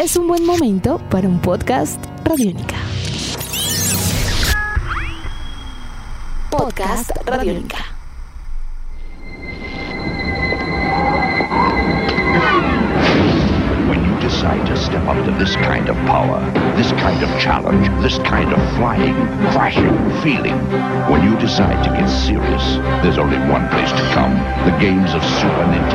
es un buen momento para un podcast Radiónica. Podcast Radiónica. When you decide to step up to this kind of power, this kind of challenge, this kind of flying, crashing, feeling, when you decide to get serious, there's only one place to come the games of Super Nintendo.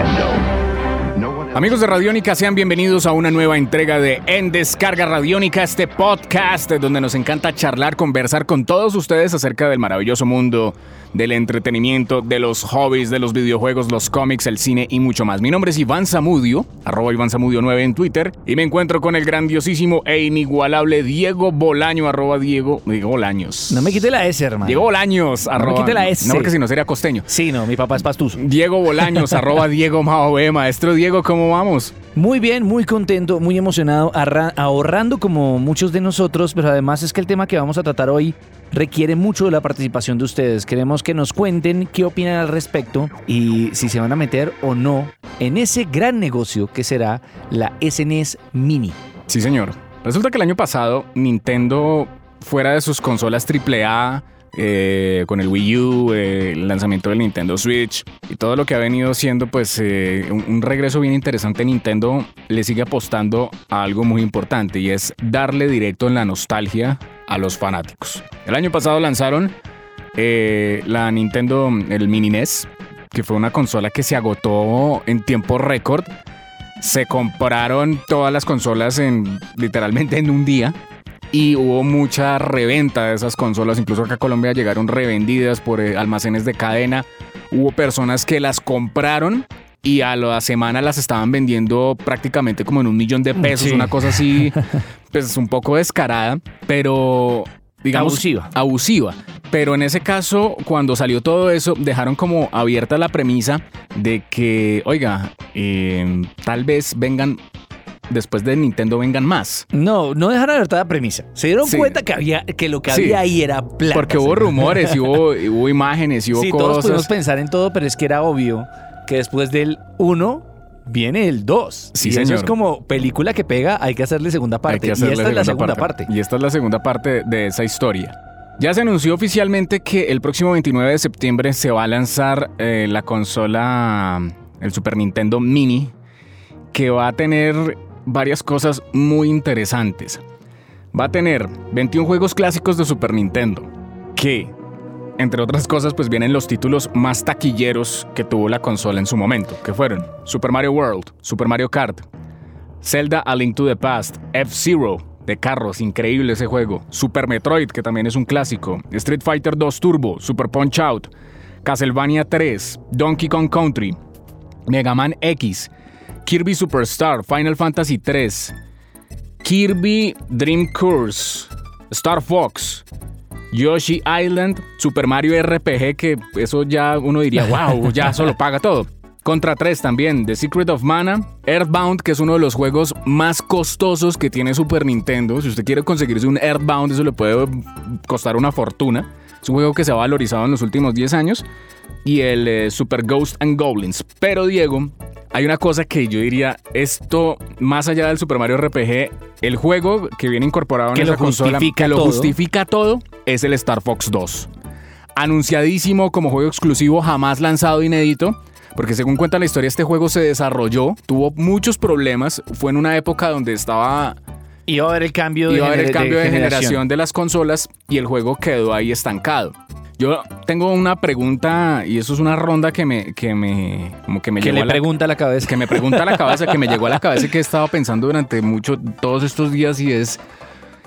No Amigos de Radiónica, sean bienvenidos a una nueva entrega de En Descarga Radiónica, este podcast donde nos encanta charlar, conversar con todos ustedes acerca del maravilloso mundo del entretenimiento, de los hobbies, de los videojuegos, los cómics, el cine y mucho más. Mi nombre es Iván Zamudio, arroba Iván Zamudio 9 en Twitter, y me encuentro con el grandiosísimo e inigualable Diego Bolaño, arroba Diego, Diego Bolaños. No me quite la S, hermano. Diego Bolaños, arroba. quite la S. No, porque si no sería costeño. Sí, no, mi papá es pastuso. Diego Bolaños, arroba Diego Mao B. Maestro Diego, ¿cómo vamos? Muy bien, muy contento, muy emocionado, ahorrando como muchos de nosotros, pero además es que el tema que vamos a tratar hoy requiere mucho de la participación de ustedes. Queremos que nos cuenten qué opinan al respecto y si se van a meter o no en ese gran negocio que será la SNES Mini. Sí, señor. Resulta que el año pasado Nintendo, fuera de sus consolas AAA, eh, con el Wii U, eh, el lanzamiento del Nintendo Switch y todo lo que ha venido siendo, pues, eh, un, regreso bien interesante, Nintendo le sigue apostando a algo muy importante y es darle directo en la nostalgia a los fanáticos. El año pasado lanzaron la Nintendo, el Mini NES, que fue una consola que se agotó en tiempo récord. Se compraron todas las consolas en literalmente en un día y hubo mucha reventa de esas consolas. Incluso acá a Colombia llegaron revendidas por eh, almacenes de cadena. Hubo personas que las compraron y a la semana las estaban vendiendo prácticamente como en un millón de pesos, Sí. una cosa así, pues un poco descarada, pero digamos Abusiva. abusiva. Pero en ese caso, cuando salió todo eso, dejaron como abierta la premisa de que, oiga, eh, tal vez vengan, después de Nintendo vengan más. No, no dejaron abierta la premisa. Se dieron Sí. cuenta que, había, que lo que Sí. había ahí era plata. Porque hubo rumores y hubo, imágenes y hubo Sí, todos pudimos cosas. pensar en todo, pero es que era obvio que después del 1 viene el 2. Sí, y eso señor. es como película que pega, hay que hacerle segunda parte. Y esta es la segunda parte. Y esta es la segunda parte de esa historia. Ya se anunció oficialmente que el próximo 29 de septiembre se va a lanzar eh, la consola, el Super Nintendo Mini, que va a tener varias cosas muy interesantes. Va a tener 21 juegos clásicos de Super Nintendo, que, entre otras cosas, pues vienen los títulos más taquilleros que tuvo la consola en su momento, que fueron Super Mario World, Super Mario Kart, Zelda A Link to the Past, F-Zero, de carros, increíble ese juego. Super Metroid, que también es un clásico. Street Fighter 2 Turbo, Super Punch Out, Castlevania 3, Donkey Kong Country, Mega Man X, Kirby Superstar, Final Fantasy 3, Kirby Dream Course, Star Fox, Yoshi Island, Super Mario RPG, que eso ya uno diría, wow, ya solo paga todo. Contra 3 también, The Secret of Mana, Earthbound, que es uno de los juegos más costosos que tiene Super Nintendo. Si usted quiere conseguirse un Earthbound, eso le puede costar una fortuna. Es un juego que se ha valorizado en los últimos 10 años. Y el eh, Super Ghost and Goblins. Pero Diego, hay una cosa que yo diría, esto, más allá del Super Mario RPG, el juego que viene incorporado en Que esa lo consola, que lo justifica todo, es el Star Fox 2 anunciadísimo como juego exclusivo, jamás lanzado inédito. Porque según cuenta la historia, este juego se desarrolló, tuvo muchos problemas, fue en una época donde estaba Iba a haber el cambio de, iba a haber el cambio de generación de las consolas y el juego quedó ahí estancado. Yo tengo una pregunta y eso es una ronda que me que me como que me Que llegó le a la- pregunta a la cabeza. que me pregunta a la cabeza, que me llegó a la cabeza y que he estado pensando durante mucho todos estos días y es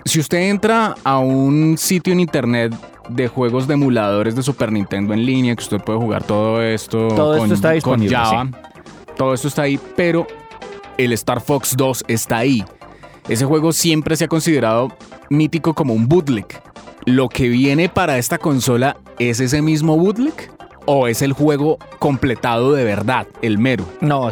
si usted entra a un sitio en internet de juegos de emuladores de Super Nintendo en línea, que usted puede jugar todo esto Todo esto con, está con Java, todo esto está ahí, pero el Star Fox 2 está ahí. Ese juego siempre se ha considerado mítico como un bootleg. ¿Lo que viene para esta consola es ese mismo bootleg? ¿O es el juego completado de verdad, el mero? No,